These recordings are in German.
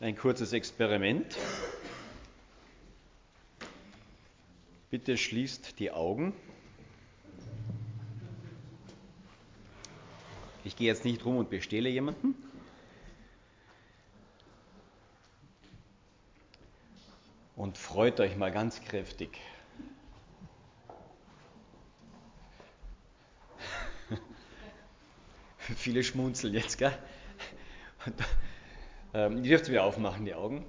ein kurzes Experiment. Bitte schließt die Augen. Ich gehe jetzt nicht rum und bestehle jemanden. Und freut euch mal ganz kräftig. Viele schmunzeln jetzt, gell? Ähm, ihr dürft wieder aufmachen, die Augen.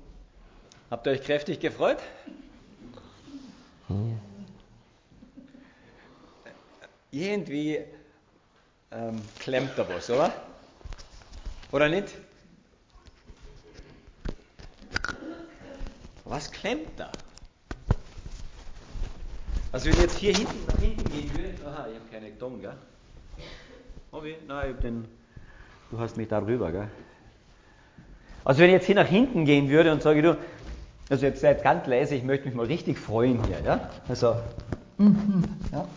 Habt ihr euch kräftig gefreut? Hm. Irgendwie ähm, klemmt da was, oder? Oder nicht? Was klemmt da? Also wenn ich jetzt hier hinten nach hinten gehen würde, aha, ich habe keine Ton, gell? Oh wie? Nein, ich hab den, du hast mich da drüber, gell? Also wenn ich jetzt hier nach hinten gehen würde und sage, du, also jetzt seid ganz leise, ich möchte mich mal richtig freuen hier, ja? Also, ja?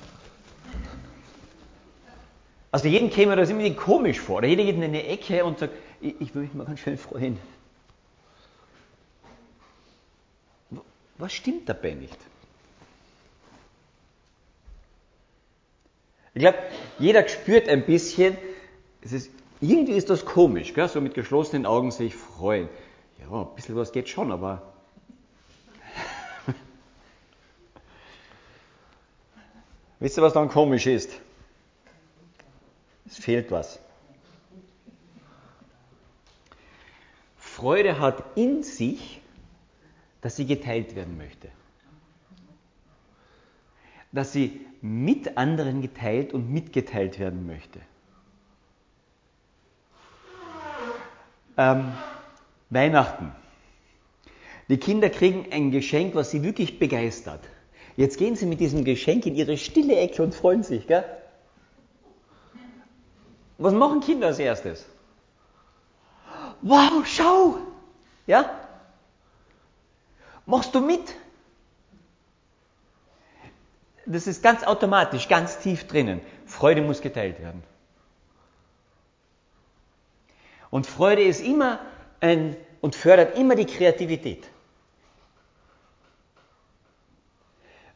Also jedem käme das irgendwie komisch vor. Oder jeder geht in eine Ecke und sagt, ich, ich will mich mal ganz schön freuen. Was stimmt dabei nicht? Ich glaube, jeder spürt ein bisschen, es ist, irgendwie ist das komisch, gell? so mit geschlossenen Augen sich freuen. Ja, ein bisschen was geht schon, aber. Wisst ihr, was dann komisch ist? Es fehlt was. Freude hat in sich, dass sie geteilt werden möchte. Dass sie mit anderen geteilt und mitgeteilt werden möchte. Ähm, Weihnachten. Die Kinder kriegen ein Geschenk, was sie wirklich begeistert. Jetzt gehen sie mit diesem Geschenk in ihre stille Ecke und freuen sich, gell? Was machen Kinder als erstes? Wow, schau! Ja? Machst du mit? Das ist ganz automatisch, ganz tief drinnen. Freude muss geteilt werden. Und Freude ist immer ein und fördert immer die Kreativität.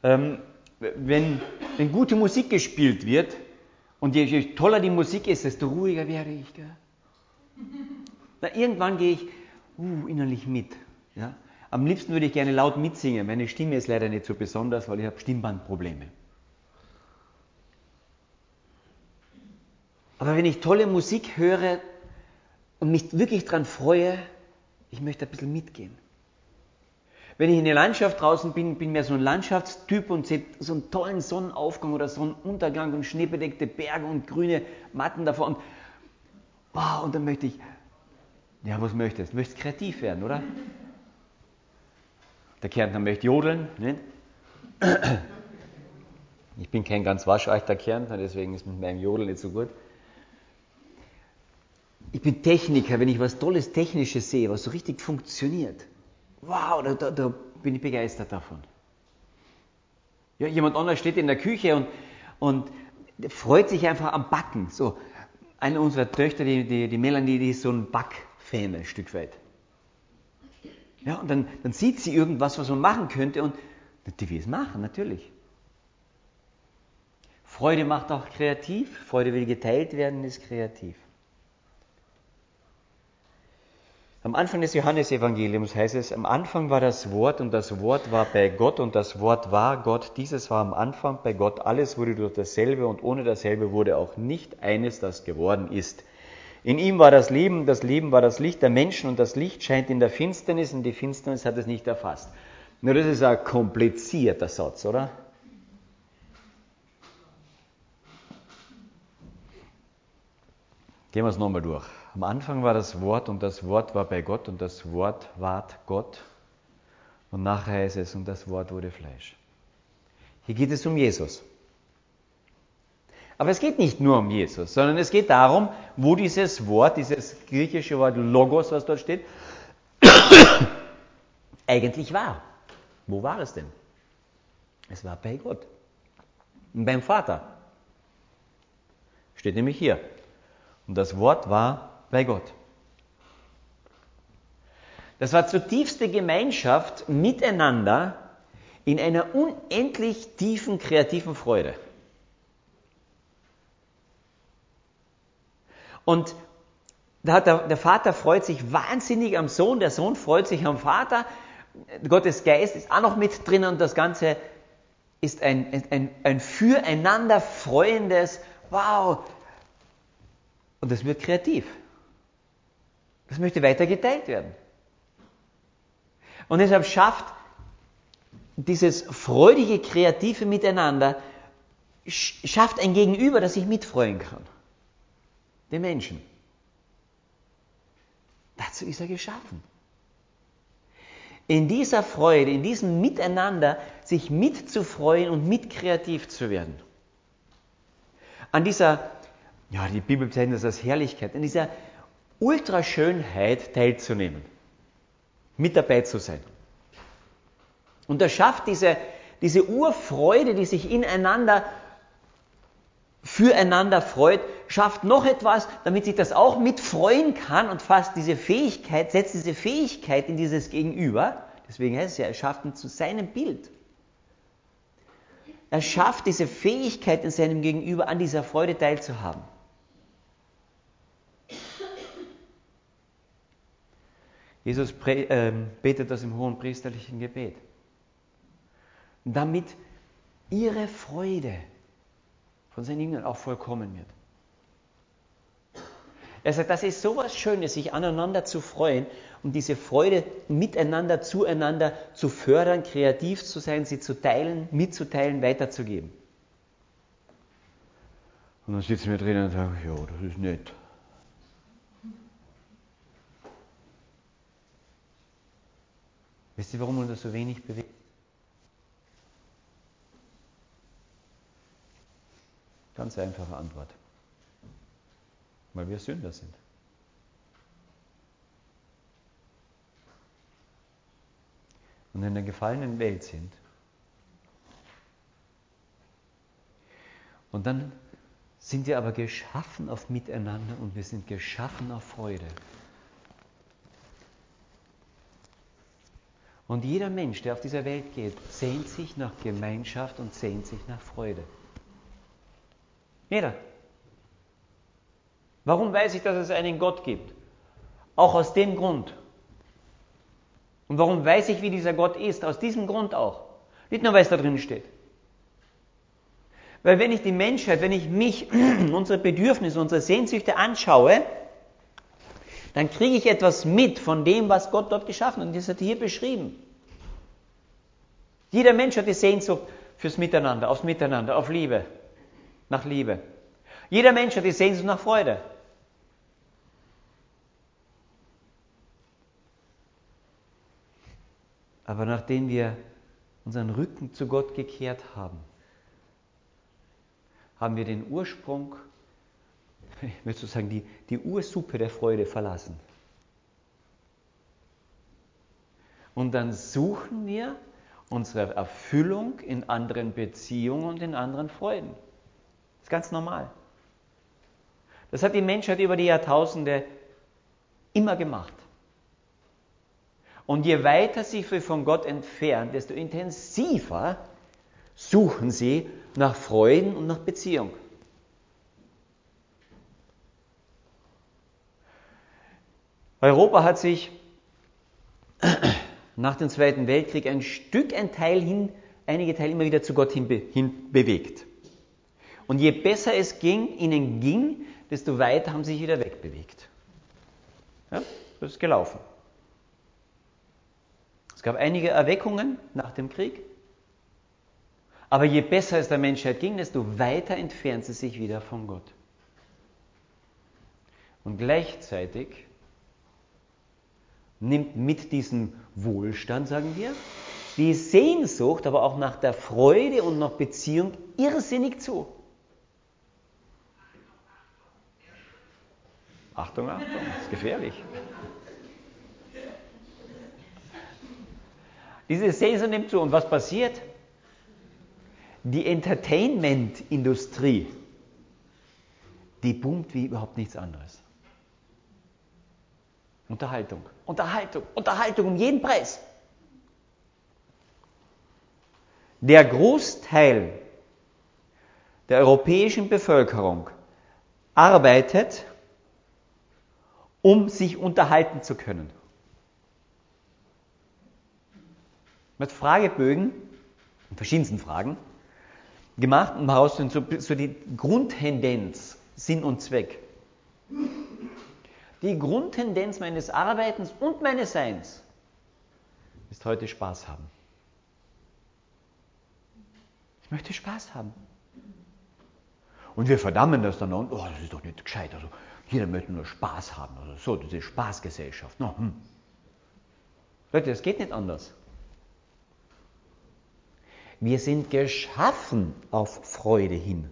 Ähm, wenn, wenn gute Musik gespielt wird, und je toller die Musik ist, desto ruhiger werde ich. Gell? Na, irgendwann gehe ich uh, innerlich mit. Ja? Am liebsten würde ich gerne laut mitsingen. Meine Stimme ist leider nicht so besonders, weil ich habe Stimmbandprobleme. Aber wenn ich tolle Musik höre und mich wirklich daran freue, ich möchte ein bisschen mitgehen. Wenn ich in der Landschaft draußen bin, bin mehr so ein Landschaftstyp und sehe so einen tollen Sonnenaufgang oder Sonnenuntergang und schneebedeckte Berge und grüne Matten davor und wow, und dann möchte ich, ja, was möchtest du? Möchtest kreativ werden, oder? Der Kärntner möchte jodeln. Ne? Ich bin kein ganz waschechter Kärntner, deswegen ist mit meinem Jodeln nicht so gut. Ich bin Techniker, wenn ich was Tolles Technisches sehe, was so richtig funktioniert, wow, da, da, da bin ich begeistert davon. Ja, jemand anderes steht in der Küche und, und freut sich einfach am Backen. So, eine unserer Töchter, die, die, die Melanie, die ist so ein Backfan ein Stück weit. Ja, und dann, dann sieht sie irgendwas, was man machen könnte und die will es machen, natürlich. Freude macht auch kreativ. Freude will geteilt werden, ist kreativ. Am Anfang des Johannesevangeliums heißt es, am Anfang war das Wort und das Wort war bei Gott und das Wort war Gott. Dieses war am Anfang bei Gott. Alles wurde durch dasselbe und ohne dasselbe wurde auch nicht eines, das geworden ist. In ihm war das Leben, das Leben war das Licht der Menschen und das Licht scheint in der Finsternis und die Finsternis hat es nicht erfasst. Nur das ist ein komplizierter Satz, oder? Gehen wir es nochmal durch. Am Anfang war das Wort und das Wort war bei Gott und das Wort ward Gott. Und nachher heißt es, und das Wort wurde Fleisch. Hier geht es um Jesus. Aber es geht nicht nur um Jesus, sondern es geht darum, wo dieses Wort, dieses griechische Wort Logos, was dort steht, eigentlich war. Wo war es denn? Es war bei Gott. Und beim Vater. Steht nämlich hier. Und das Wort war bei Gott. Das war zutiefste Gemeinschaft miteinander in einer unendlich tiefen kreativen Freude. Und der, der, Vater freut sich wahnsinnig am Sohn, der Sohn freut sich am Vater, Gottes Geist ist auch noch mit drin und das Ganze ist ein, ein, ein füreinander freuendes, wow. Und das wird kreativ. Das möchte weiter geteilt werden. Und deshalb schafft dieses freudige, kreative Miteinander, schafft ein Gegenüber, das sich mitfreuen kann. Den Menschen. Dazu ist er geschaffen. In dieser Freude, in diesem Miteinander, sich mitzufreuen und mit kreativ zu werden. An dieser, ja, die Bibel bezeichnet das als Herrlichkeit, an dieser Ultraschönheit teilzunehmen, mit dabei zu sein. Und er schafft diese, diese Urfreude, die sich ineinander, füreinander freut, schafft noch etwas, damit sich das auch mitfreuen kann und fasst diese Fähigkeit, setzt diese Fähigkeit in dieses Gegenüber. Deswegen heißt es ja, er schafft ihn zu seinem Bild. Er schafft diese Fähigkeit in seinem Gegenüber, an dieser Freude teilzuhaben. Jesus ähm, betet das im hohen priesterlichen Gebet. Damit ihre Freude von seinen Jüngern auch vollkommen wird. Er sagt, das ist so was Schönes, sich aneinander zu freuen und diese Freude miteinander, zueinander zu fördern, kreativ zu sein, sie zu teilen, mitzuteilen, weiterzugeben. Und dann sitzen wir drinnen und sagen, ja, das ist nett. Wisst ihr, warum uns das so wenig bewegt? Ganz einfache Antwort. Weil wir Sünder sind. Und in der gefallenen Welt sind. Und dann sind wir aber geschaffen auf Miteinander und wir sind geschaffen auf Freude. Und jeder Mensch, der auf dieser Welt geht, sehnt sich nach Gemeinschaft und sehnt sich nach Freude. Jeder. Warum weiß ich, dass es einen Gott gibt? Auch aus dem Grund. Und warum weiß ich, wie dieser Gott ist? Aus diesem Grund auch. Nicht nur, weil es da drin steht. Weil wenn ich die Menschheit, wenn ich mich, unsere Bedürfnisse, unsere Sehnsüchte anschaue, dann kriege ich etwas mit von dem, was Gott dort geschaffen hat. Und das hat er hier beschrieben. Jeder Mensch hat die Sehnsucht fürs Miteinander, aufs Miteinander, auf Liebe, nach Liebe. Jeder Mensch hat die Sehnsucht nach Freude. Aber nachdem wir unseren Rücken zu Gott gekehrt haben, haben wir den Ursprung ich möchte sozusagen die, die Ursuppe der Freude verlassen. Und dann suchen wir unsere Erfüllung in anderen Beziehungen und in anderen Freuden. Das ist ganz normal. Das hat die Menschheit über die Jahrtausende immer gemacht. Und je weiter sie von Gott entfernen, desto intensiver suchen sie nach Freuden und nach Beziehung. Europa hat sich nach dem Zweiten Weltkrieg ein Stück, ein Teil hin, einige Teile immer wieder zu Gott hin, hin bewegt. Und je besser es ging, ihnen ging, desto weiter haben sie sich wieder wegbewegt. Ja, das ist gelaufen. Es gab einige Erweckungen nach dem Krieg, aber je besser es der Menschheit ging, desto weiter entfernt sie sich wieder von Gott. Und gleichzeitig nimmt mit diesem Wohlstand, sagen wir, die Sehnsucht, aber auch nach der Freude und nach Beziehung irrsinnig zu. Achtung, Achtung, das ist gefährlich. Diese Sehnsucht nimmt zu. Und was passiert? Die Entertainment-Industrie, die boomt wie überhaupt nichts anderes. Unterhaltung, Unterhaltung, Unterhaltung um jeden Preis. Der Großteil der europäischen Bevölkerung arbeitet, um sich unterhalten zu können. Mit Fragebögen, verschiedensten Fragen, gemacht, um herauszufinden, so, so die Grundtendenz, Sinn und Zweck. Die Grundtendenz meines Arbeitens und meines Seins ist heute Spaß haben. Ich möchte Spaß haben. Und wir verdammen das dann und, oh, das ist doch nicht gescheit. Also, jeder möchte nur Spaß haben. Also so, diese Spaßgesellschaft. No, hm. Leute, das geht nicht anders. Wir sind geschaffen auf Freude hin.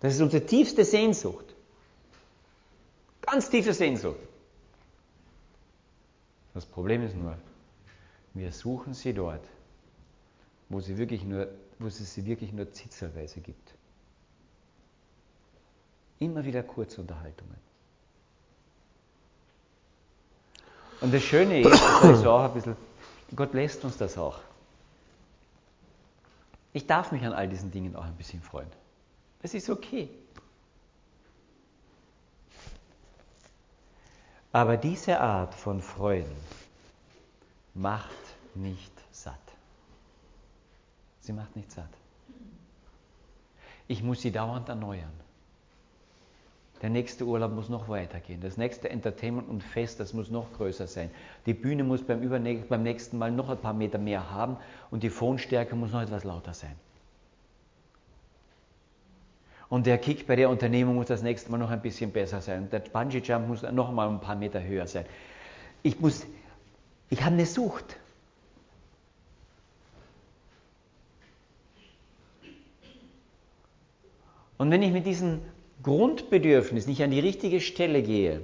Das ist unsere tiefste Sehnsucht. Ganz tiefe Sehnsucht. Das Problem ist nur, wir suchen sie dort, wo, sie wirklich nur, wo es sie wirklich nur zitzelweise gibt. Immer wieder Kurzunterhaltungen. Und das Schöne ist, das ist auch ein bisschen, Gott lässt uns das auch. Ich darf mich an all diesen Dingen auch ein bisschen freuen. Das ist okay. Aber diese Art von Freuden macht nicht satt. Sie macht nicht satt. Ich muss sie dauernd erneuern. Der nächste Urlaub muss noch weitergehen. Das nächste Entertainment und Fest, das muss noch größer sein. Die Bühne muss beim, beim nächsten Mal noch ein paar Meter mehr haben und die Phonstärke muss noch etwas lauter sein. Und der Kick bei der Unternehmung muss das nächste Mal noch ein bisschen besser sein. Der Bungee Jump muss noch mal ein paar Meter höher sein. Ich muss, ich habe eine Sucht. Und wenn ich mit diesen Grundbedürfnis nicht an die richtige Stelle gehe,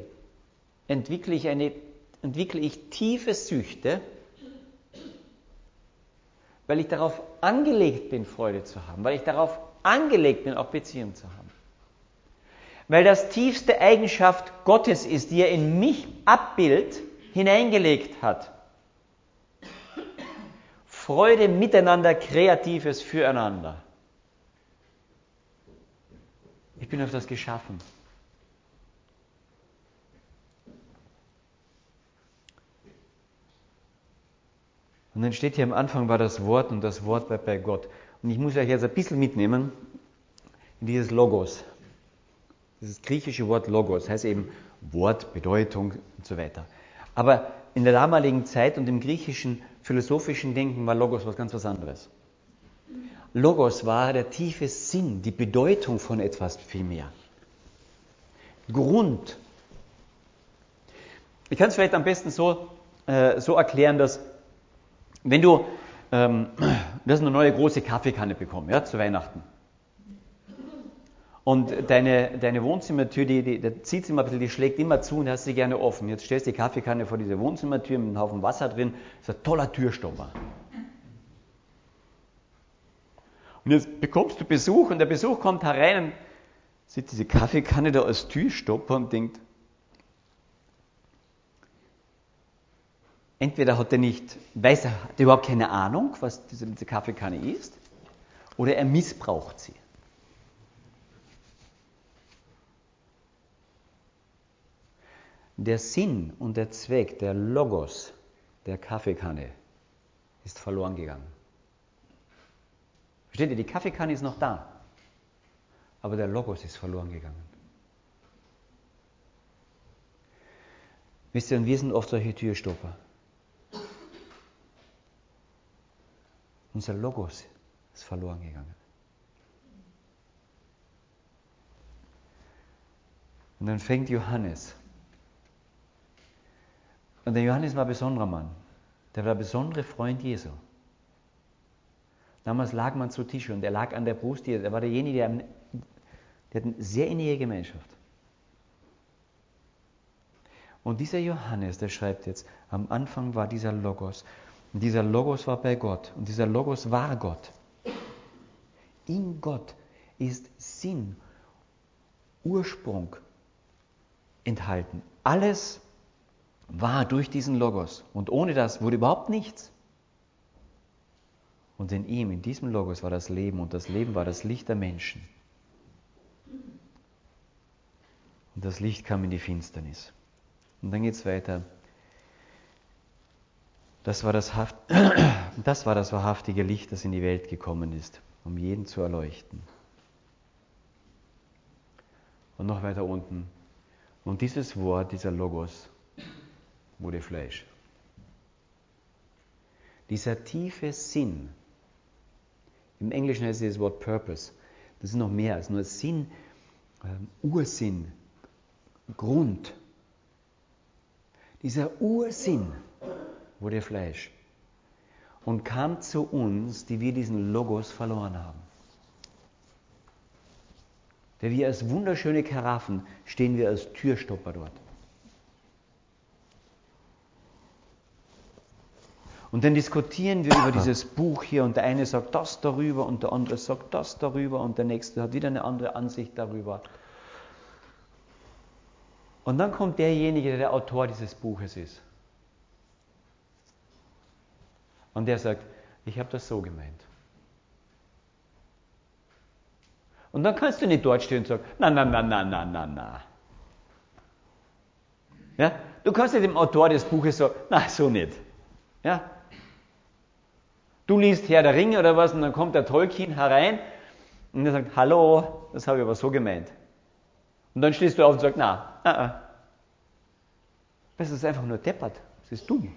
entwickle ich, eine, entwickle ich tiefe Süchte, weil ich darauf angelegt bin, Freude zu haben, weil ich darauf angelegt auch Beziehung zu haben. Weil das tiefste Eigenschaft Gottes ist, die er in mich Abbild hineingelegt hat. Freude miteinander, Kreatives füreinander. Ich bin auf das geschaffen. Und dann steht hier am Anfang war das Wort und das Wort war bei Gott. Und ich muss euch jetzt ein bisschen mitnehmen in dieses Logos. Dieses griechische Wort Logos heißt eben Wort, Bedeutung und so weiter. Aber in der damaligen Zeit und im griechischen philosophischen Denken war Logos was ganz was anderes. Logos war der tiefe Sinn, die Bedeutung von etwas vielmehr. Grund. Ich kann es vielleicht am besten so, äh, so erklären, dass wenn du, ähm, du hast eine neue große Kaffeekanne bekommen, ja, zu Weihnachten. Und deine, deine Wohnzimmertür, die, die, die zieht immer ein bisschen, die schlägt immer zu und hast sie gerne offen. Jetzt stellst du die Kaffeekanne vor diese Wohnzimmertür mit einem Haufen Wasser drin. Ist ein toller Türstopper. Und jetzt bekommst du Besuch und der Besuch kommt herein und sieht diese Kaffeekanne da als Türstopper und denkt, entweder hat er nicht, weiß er, hat er überhaupt keine Ahnung, was diese, diese Kaffeekanne ist, oder er missbraucht sie. Der Sinn und der Zweck, der Logos der Kaffeekanne ist verloren gegangen. Versteht ihr, die Kaffeekanne ist noch da, aber der Logos ist verloren gegangen. Wisst ihr, und wir sind oft solche Türstopper. Unser Logos ist verloren gegangen. Und dann fängt Johannes. Und der Johannes war ein besonderer Mann. Der war der besondere Freund Jesu. Damals lag man zu Tisch und er lag an der Brust, er war derjenige, der, der hat eine sehr innige Gemeinschaft. Und dieser Johannes, der schreibt jetzt, am Anfang war dieser Logos. Und dieser Logos war bei Gott. Und dieser Logos war Gott. In Gott ist Sinn, Ursprung, enthalten. Alles war durch diesen Logos. Und ohne das wurde überhaupt nichts. Und in ihm, in diesem Logos war das Leben und das Leben war das Licht der Menschen. Und das Licht kam in die Finsternis. Und dann geht es weiter. Das war das, Haft das war das wahrhaftige Licht, das in die Welt gekommen ist, um jeden zu erleuchten. Und noch weiter unten. Und dieses Wort, dieser Logos, wurde Fleisch. Dieser tiefe Sinn, im Englischen heißt es das Wort Purpose, das ist noch mehr als nur Sinn, ähm, Ursinn, Grund. Dieser Ursinn wurde Fleisch und kam zu uns, die wir diesen Logos verloren haben. Der wir als wunderschöne Karaffen stehen wir als Türstopper dort. Und dann diskutieren wir über dieses Buch hier und der eine sagt das darüber und der andere sagt das darüber und der nächste hat wieder eine andere Ansicht darüber. Und dann kommt derjenige, der der Autor dieses Buches ist. Und der sagt, ich habe das so gemeint. Und dann kannst du nicht dort stehen und sagen, na, na, na, na, na, na, na. Ja? Du kannst nicht dem Autor des Buches sagen, na, so nicht. Ja? Du liest Herr der Ringe oder was und dann kommt der Tolkien herein und er sagt, hallo, das habe ich aber so gemeint. Und dann stehst du auf und sagst, na, uh -uh. das ist einfach nur deppert, das ist dumm.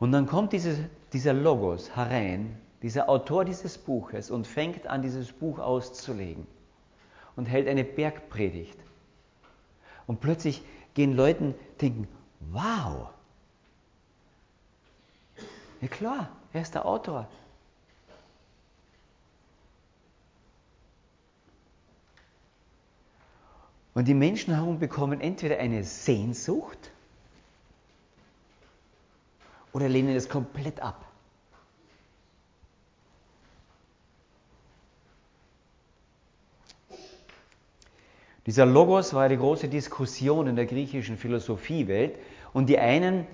Und dann kommt dieses, dieser Logos herein, dieser Autor dieses Buches und fängt an, dieses Buch auszulegen und hält eine Bergpredigt. Und plötzlich gehen Leuten denken, wow, ja klar, er ist der Autor. Und die Menschen herum bekommen entweder eine Sehnsucht oder lehnen es komplett ab. Dieser Logos war eine große Diskussion in der griechischen Philosophiewelt und die einen,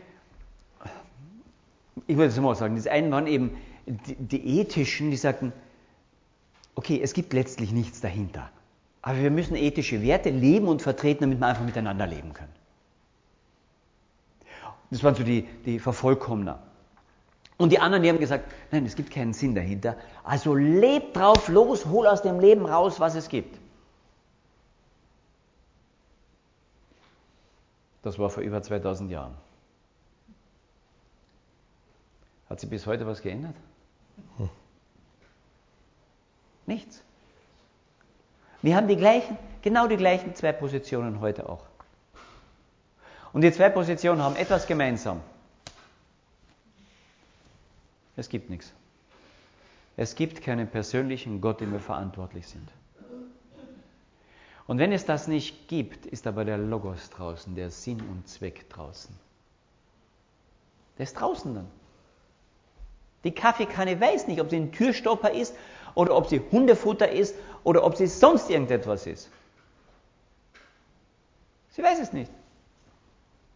ich würde es mal sagen, die einen waren eben die, die ethischen, die sagten, okay, es gibt letztlich nichts dahinter, aber wir müssen ethische Werte leben und vertreten, damit wir einfach miteinander leben können. Das waren so die, die Vervollkommner. Und die anderen, die haben gesagt, nein, es gibt keinen Sinn dahinter. Also lebt drauf los, hol aus dem Leben raus, was es gibt. Das war vor über 2000 Jahren. Hat sich bis heute was geändert? Hm. Nichts. Wir haben die gleichen, genau die gleichen zwei Positionen heute auch. Und die zwei Positionen haben etwas gemeinsam. Es gibt nichts. Es gibt keinen persönlichen Gott, dem wir verantwortlich sind. Und wenn es das nicht gibt, ist aber der Logos draußen, der Sinn und Zweck draußen. Der ist draußen dann. Die Kaffeekanne weiß nicht, ob sie ein Türstopper ist oder ob sie Hundefutter ist oder ob sie sonst irgendetwas ist. Sie weiß es nicht.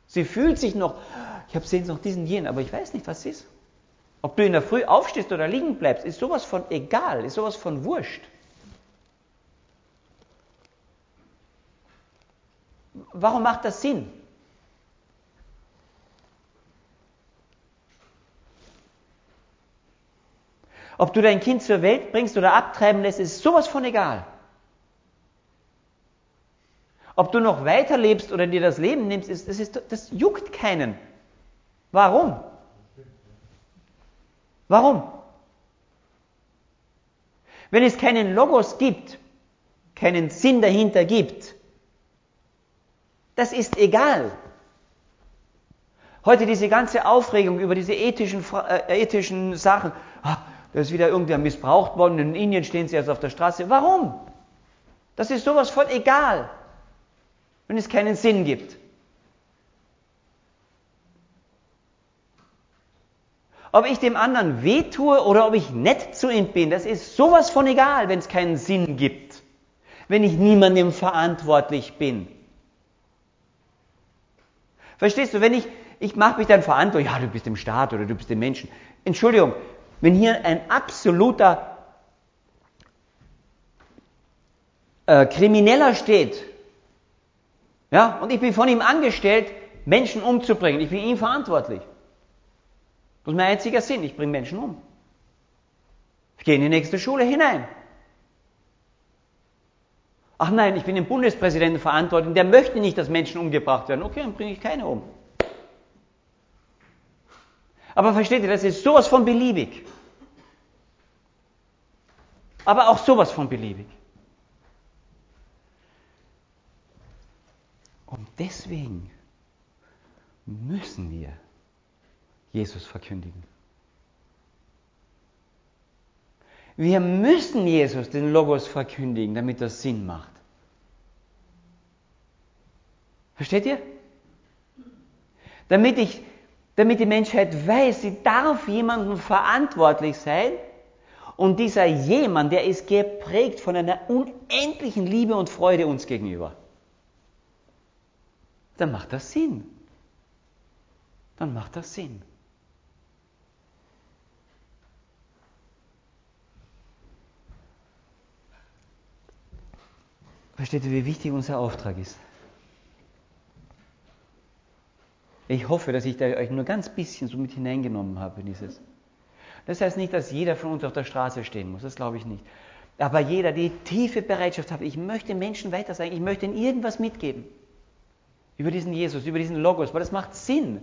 Sie fühlt sich noch, ich habe Sehnsucht noch diesen jenen, aber ich weiß nicht, was es ist. Ob du in der Früh aufstehst oder liegen bleibst, ist sowas von egal, ist sowas von wurscht. Warum macht das Sinn? Ob du dein Kind zur Welt bringst oder abtreiben lässt, ist sowas von egal. Ob du noch weiterlebst oder dir das Leben nimmst, ist, das, ist, das juckt keinen. Warum? Warum? Wenn es keinen Logos gibt, keinen Sinn dahinter gibt, das ist egal. Heute diese ganze Aufregung über diese ethischen, äh, ethischen Sachen, ah, da ist wieder irgendwer missbraucht worden, in Indien stehen sie jetzt auf der Straße. Warum? Das ist sowas von egal wenn es keinen Sinn gibt. Ob ich dem anderen wehtue oder ob ich nett zu ihm bin, das ist sowas von egal, wenn es keinen Sinn gibt. Wenn ich niemandem verantwortlich bin. Verstehst du, wenn ich, ich mache mich dann verantwortlich, ja, du bist im Staat oder du bist im Menschen. Entschuldigung, wenn hier ein absoluter äh, Krimineller steht, ja, und ich bin von ihm angestellt, Menschen umzubringen, ich bin ihm verantwortlich. Das ist mein einziger Sinn, ich bringe Menschen um. Ich gehe in die nächste Schule hinein. Ach nein, ich bin dem Bundespräsidenten verantwortlich, der möchte nicht, dass Menschen umgebracht werden. Okay, dann bringe ich keine um. Aber versteht ihr, das ist sowas von beliebig. Aber auch sowas von beliebig. Und deswegen müssen wir Jesus verkündigen. Wir müssen Jesus den Logos verkündigen, damit das Sinn macht. Versteht ihr? Damit, ich, damit die Menschheit weiß, sie darf jemandem verantwortlich sein und dieser jemand, der ist geprägt von einer unendlichen Liebe und Freude uns gegenüber. Dann macht das Sinn. Dann macht das Sinn. Versteht ihr, wie wichtig unser Auftrag ist? Ich hoffe, dass ich da euch nur ganz bisschen so mit hineingenommen habe in dieses. Das heißt nicht, dass jeder von uns auf der Straße stehen muss, das glaube ich nicht. Aber jeder, die tiefe Bereitschaft hat, ich möchte Menschen weiter sagen, ich möchte ihnen irgendwas mitgeben. Über diesen Jesus, über diesen Logos, weil das macht Sinn.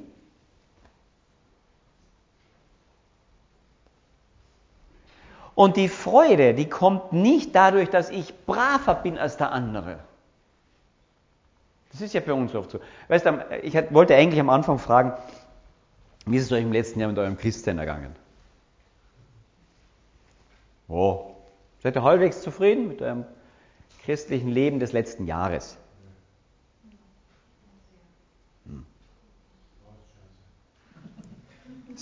Und die Freude, die kommt nicht dadurch, dass ich braver bin als der andere. Das ist ja bei uns oft so. Weißt du, ich wollte eigentlich am Anfang fragen, wie ist es euch im letzten Jahr mit eurem Christsein ergangen? Oh, seid ihr halbwegs zufrieden mit eurem christlichen Leben des letzten Jahres?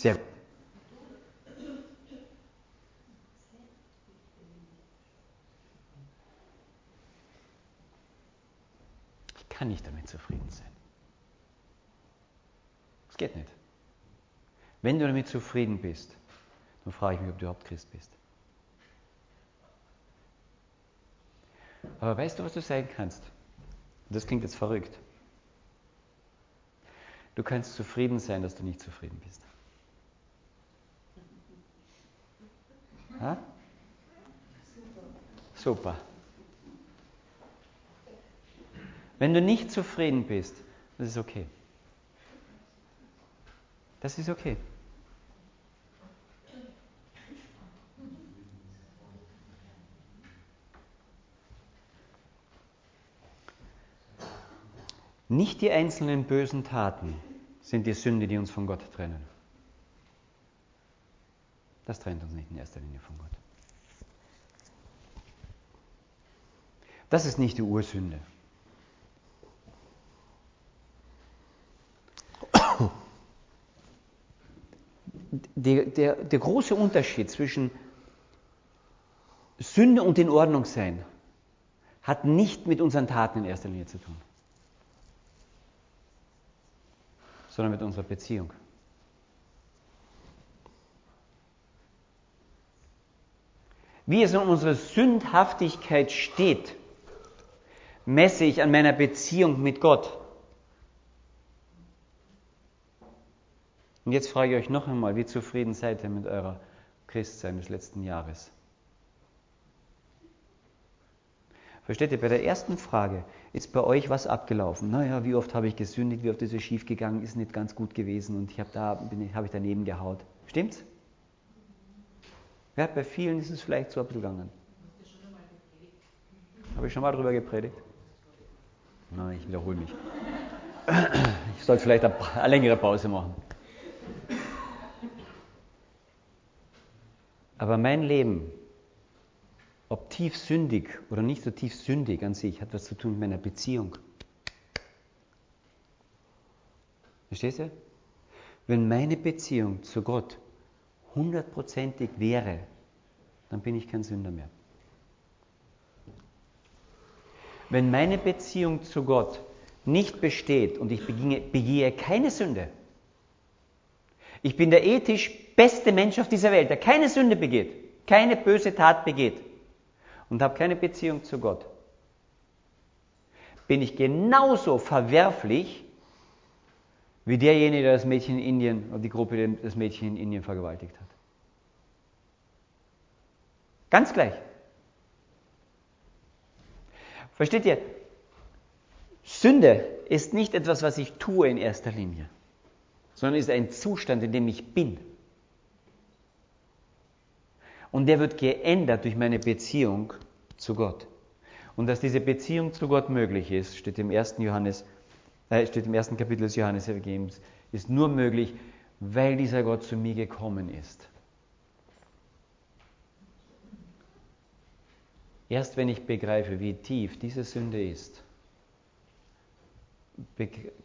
Sehr gut. kann nicht damit zufrieden sein. Es geht nicht. Wenn du damit zufrieden bist, dann frage ich mich, ob du überhaupt Christ bist. Aber weißt du, was du sein kannst? Das klingt jetzt verrückt. Du kannst zufrieden sein, dass du nicht zufrieden bist. Ha? Super. Wenn du nicht zufrieden bist, das ist okay. Das ist okay. Nicht die einzelnen bösen Taten sind die Sünde, die uns von Gott trennen. Das trennt uns nicht in erster Linie von Gott. Das ist nicht die Ursünde. der, der, der große Unterschied zwischen Sünde und in Ordnung sein hat nicht mit unseren Taten in erster Linie zu tun, sondern mit unserer Beziehung. Wie es um unsere Sündhaftigkeit steht, messe ich an meiner Beziehung mit Gott. Und jetzt frage ich euch noch einmal, wie zufrieden seid ihr mit eurer Christsein des letzten Jahres? Versteht ihr, bei der ersten Frage ist bei euch was abgelaufen. Naja, wie oft habe ich gesündigt, wie oft ist es schief gegangen, ist nicht ganz gut gewesen und ich habe da, hab ich daneben gehaut. Stimmt's? Ja, bei vielen ist es vielleicht so ein bisschen gegangen. Habe ich schon mal darüber gepredigt? Nein, ich wiederhole mich. Ich sollte vielleicht eine längere Pause machen. Aber mein Leben, ob tief sündig oder nicht so tief sündig an sich, hat was zu tun mit meiner Beziehung. Verstehst du? Wenn meine Beziehung zu Gott hundertprozentig wäre, dann bin ich kein Sünder mehr. Wenn meine Beziehung zu Gott nicht besteht und ich beginge, begehe keine Sünde, ich bin der ethisch beste Mensch auf dieser Welt, der keine Sünde begeht, keine böse Tat begeht und habe keine Beziehung zu Gott, bin ich genauso verwerflich wie derjenige, der das Mädchen in Indien oder die Gruppe, die das Mädchen in Indien vergewaltigt hat. Ganz gleich. Versteht ihr? Sünde ist nicht etwas, was ich tue in erster Linie, sondern ist ein Zustand, in dem ich bin. Und der wird geändert durch meine Beziehung zu Gott. Und dass diese Beziehung zu Gott möglich ist, steht im ersten Johannes, äh, steht im ersten Kapitel des Johannes-Evangeliums, ist nur möglich, weil dieser Gott zu mir gekommen ist. Erst wenn ich begreife, wie tief diese Sünde ist,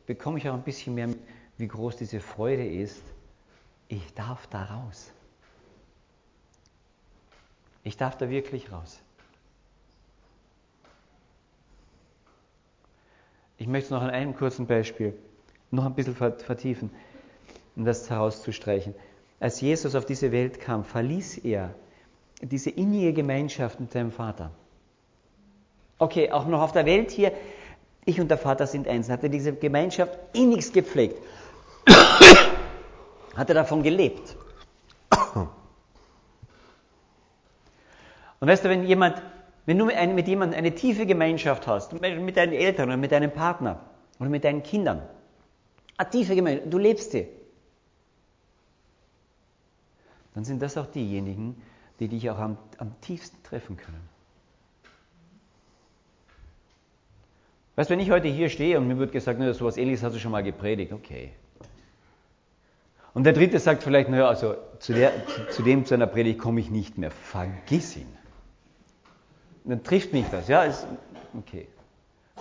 bekomme ich auch ein bisschen mehr, wie groß diese Freude ist. Ich darf da raus. Ich darf da wirklich raus. Ich möchte es noch an einem kurzen Beispiel noch ein bisschen vertiefen, um das herauszustreichen. Als Jesus auf diese Welt kam, verließ er diese innige Gemeinschaft mit seinem Vater. Okay, auch noch auf der Welt hier, ich und der Vater sind eins. Hat er diese Gemeinschaft innigst gepflegt. Hat er davon gelebt. Und weißt du, wenn jemand, wenn du mit jemandem eine tiefe Gemeinschaft hast, mit deinen Eltern oder mit deinem Partner oder mit deinen Kindern, eine tiefe Gemeinschaft, du lebst sie, dann sind das auch diejenigen, die dich auch am, am tiefsten treffen können. Weißt du, wenn ich heute hier stehe und mir wird gesagt, naja, sowas ähnliches hast du schon mal gepredigt, okay. Und der dritte sagt vielleicht, naja, also zu, der, zu, zu dem, zu einer Predigt komme ich nicht mehr. Vergiss ihn. Dann trifft mich das, ja, ist okay.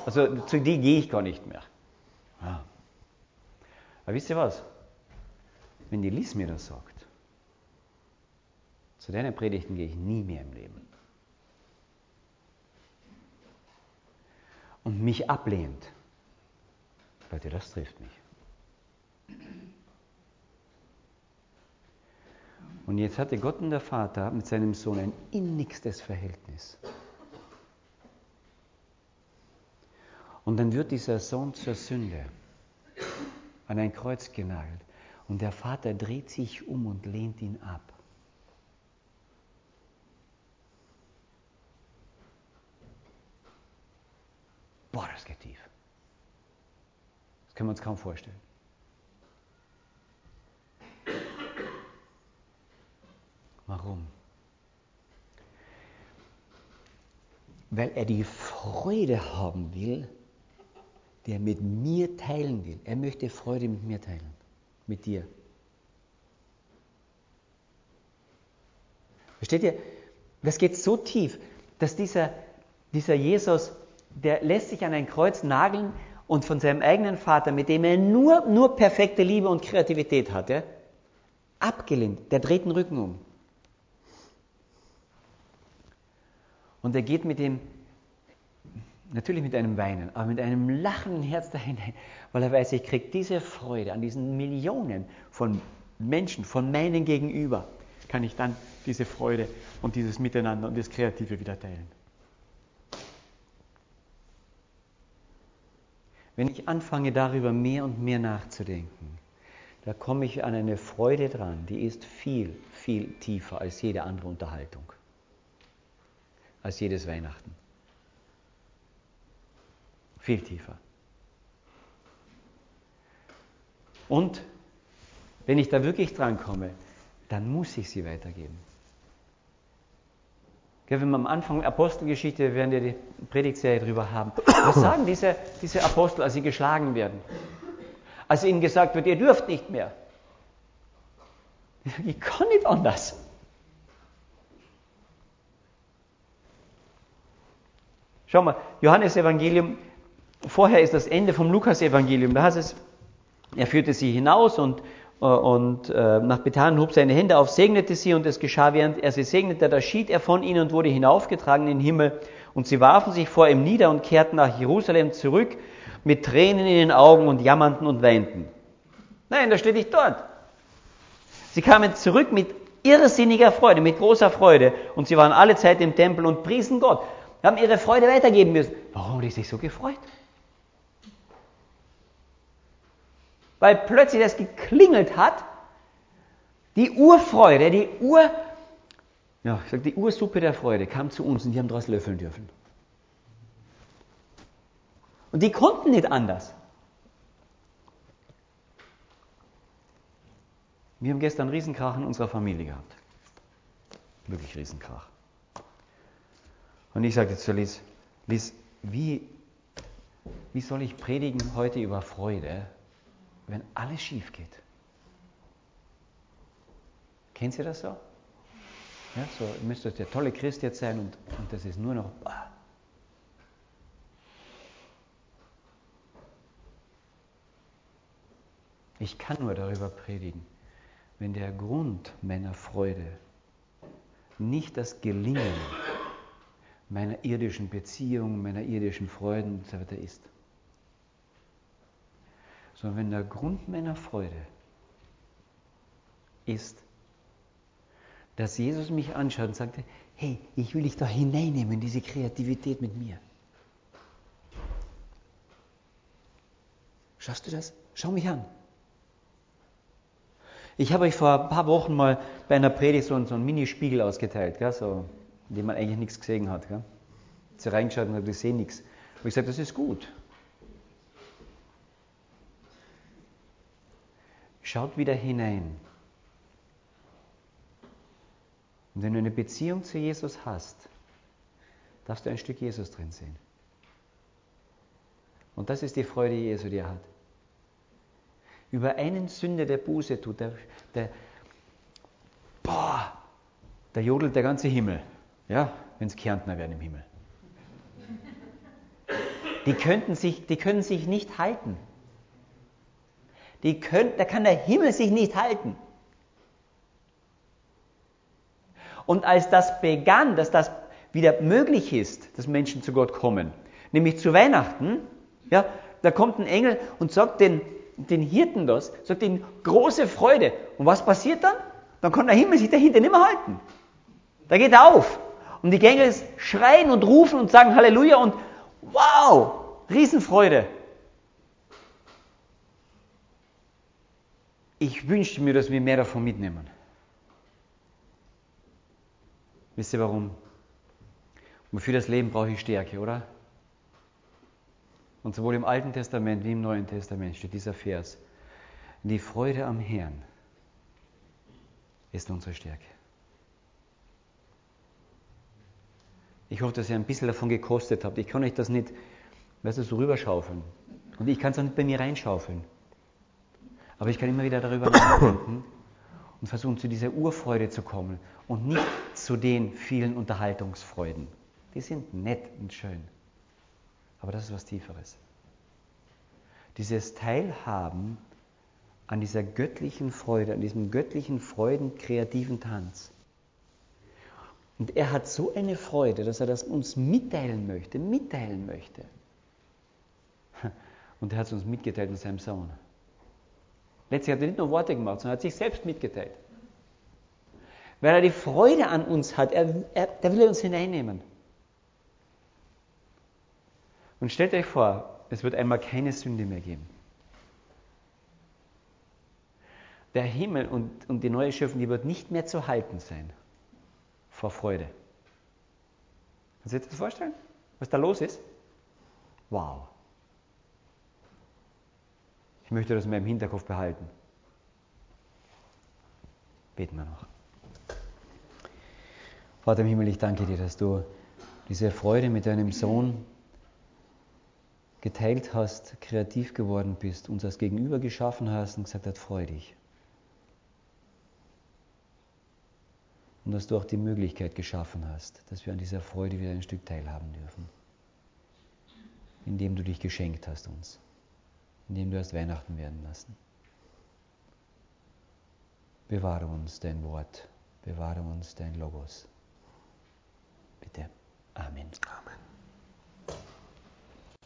Also zu die gehe ich gar nicht mehr. Ja. Aber wisst ihr was? Wenn die Lies mir das sagt, zu deinen Predigten gehe ich nie mehr im Leben. und mich ablehnt, Leute, das trifft mich. Und jetzt hatte Gott und der Vater mit seinem Sohn ein innigstes Verhältnis. Und dann wird dieser Sohn zur Sünde an ein Kreuz genagelt. Und der Vater dreht sich um und lehnt ihn ab. Boah, das geht tief. Das können wir uns kaum vorstellen. Warum? Weil er die Freude haben will, die er mit mir teilen will. Er möchte Freude mit mir teilen, mit dir. Versteht ihr? Das geht so tief, dass dieser, dieser Jesus der lässt sich an ein Kreuz nageln und von seinem eigenen Vater, mit dem er nur, nur perfekte Liebe und Kreativität hatte, abgelehnt. Der dreht den Rücken um. Und er geht mit dem, natürlich mit einem Weinen, aber mit einem lachenden Herz dahin, weil er weiß, ich kriege diese Freude an diesen Millionen von Menschen, von meinen Gegenüber, kann ich dann diese Freude und dieses Miteinander und das Kreative wieder teilen. Wenn ich anfange darüber mehr und mehr nachzudenken, da komme ich an eine Freude dran, die ist viel, viel tiefer als jede andere Unterhaltung, als jedes Weihnachten. Viel tiefer. Und wenn ich da wirklich dran komme, dann muss ich sie weitergeben. Wenn wir am Anfang Apostelgeschichte, wir werden ja die Predigtserie drüber haben, was sagen diese, diese Apostel, als sie geschlagen werden? Als ihnen gesagt wird, ihr dürft nicht mehr. Ich kann nicht anders. Schau mal, Johannes Evangelium, vorher ist das Ende vom Lukas Evangelium, da heißt es, er führte sie hinaus und, äh, und äh, nach Bethanien hob seine Hände auf, segnete sie und es geschah, während er sie segnete, da schied er von ihnen und wurde hinaufgetragen in den Himmel und sie warfen sich vor ihm nieder und kehrten nach Jerusalem zurück mit Tränen in den Augen und jammerten und weinten. Nein, da steht nicht dort. Sie kamen zurück mit irrsinniger Freude, mit großer Freude und sie waren alle Zeit im Tempel und priesen Gott, haben ihre Freude weitergeben müssen. Warum haben die sich so gefreut? Weil plötzlich das geklingelt hat, die Urfreude, die Ur, ja, ich sag, die Ursuppe der Freude kam zu uns und die haben daraus löffeln dürfen. Und die konnten nicht anders. Wir haben gestern Riesenkrach in unserer Familie gehabt. Wirklich Riesenkrach. Und ich sagte zu Liz, Liz, wie, wie soll ich predigen heute über Freude, wenn alles schief geht. Kennt ihr das so? Ja, so, ihr müsst der tolle Christ jetzt sein und, und das ist nur noch. Ah. Ich kann nur darüber predigen, wenn der Grund meiner Freude nicht das Gelingen meiner irdischen Beziehung, meiner irdischen Freuden usw. ist sondern wenn der Grund meiner Freude ist, dass Jesus mich anschaut und sagte, hey, ich will dich da hineinnehmen in diese Kreativität mit mir. Schaffst du das? Schau mich an. Ich habe euch vor ein paar Wochen mal bei einer Predigt so einen, so einen Minispiegel ausgeteilt, gell, so, in dem man eigentlich nichts gesehen hat. Gell. Sie reingeschaut und gesagt, ich sehe nichts. Und ich sage, das ist gut. Schaut wieder hinein. Und wenn du eine Beziehung zu Jesus hast, darfst du ein Stück Jesus drin sehen. Und das ist die Freude die er hat. Über einen Sünder, der Buße tut, der, der, boah, da jodelt der ganze Himmel. Ja, wenn es Kärntner werden im Himmel. Die, könnten sich, die können sich nicht halten die können, da kann der Himmel sich nicht halten. Und als das begann, dass das wieder möglich ist, dass Menschen zu Gott kommen, nämlich zu Weihnachten, ja, da kommt ein Engel und sagt den, den Hirten das, sagt ihnen große Freude. Und was passiert dann? Dann kann der Himmel sich dahinter nicht mehr halten. Da geht er auf. Und die Engel schreien und rufen und sagen Halleluja und wow, Riesenfreude. Ich wünschte mir, dass wir mehr davon mitnehmen. Wisst ihr warum? Und für das Leben brauche ich Stärke, oder? Und sowohl im Alten Testament wie im Neuen Testament steht dieser Vers. Die Freude am Herrn ist unsere Stärke. Ich hoffe, dass ihr ein bisschen davon gekostet habt. Ich kann euch das nicht, weißt du, so rüberschaufeln. Und ich kann es auch nicht bei mir reinschaufeln. Aber ich kann immer wieder darüber nachdenken und versuchen, zu dieser Urfreude zu kommen und nicht zu den vielen Unterhaltungsfreuden. Die sind nett und schön. Aber das ist was Tieferes. Dieses Teilhaben an dieser göttlichen Freude, an diesem göttlichen freudenkreativen Tanz. Und er hat so eine Freude, dass er das uns mitteilen möchte, mitteilen möchte. Und er hat es uns mitgeteilt in seinem Sohn. Letztlich hat er nicht nur Worte gemacht, sondern hat sich selbst mitgeteilt. Weil er die Freude an uns hat, er, er, der will er uns hineinnehmen. Und stellt euch vor, es wird einmal keine Sünde mehr geben. Der Himmel und, und die neue Schöpfung, die wird nicht mehr zu halten sein vor Freude. Kannst du dir das vorstellen, was da los ist? Wow. Ich möchte das in meinem Hinterkopf behalten. Beten wir noch. Vater im Himmel, ich danke dir, dass du diese Freude mit deinem Sohn geteilt hast, kreativ geworden bist, uns als Gegenüber geschaffen hast und gesagt hast, freu dich. Und dass du auch die Möglichkeit geschaffen hast, dass wir an dieser Freude wieder ein Stück teilhaben dürfen, indem du dich geschenkt hast uns indem du es Weihnachten werden lassen. Bewahre uns dein Wort, bewahre uns dein Logos. Bitte. Amen. Amen.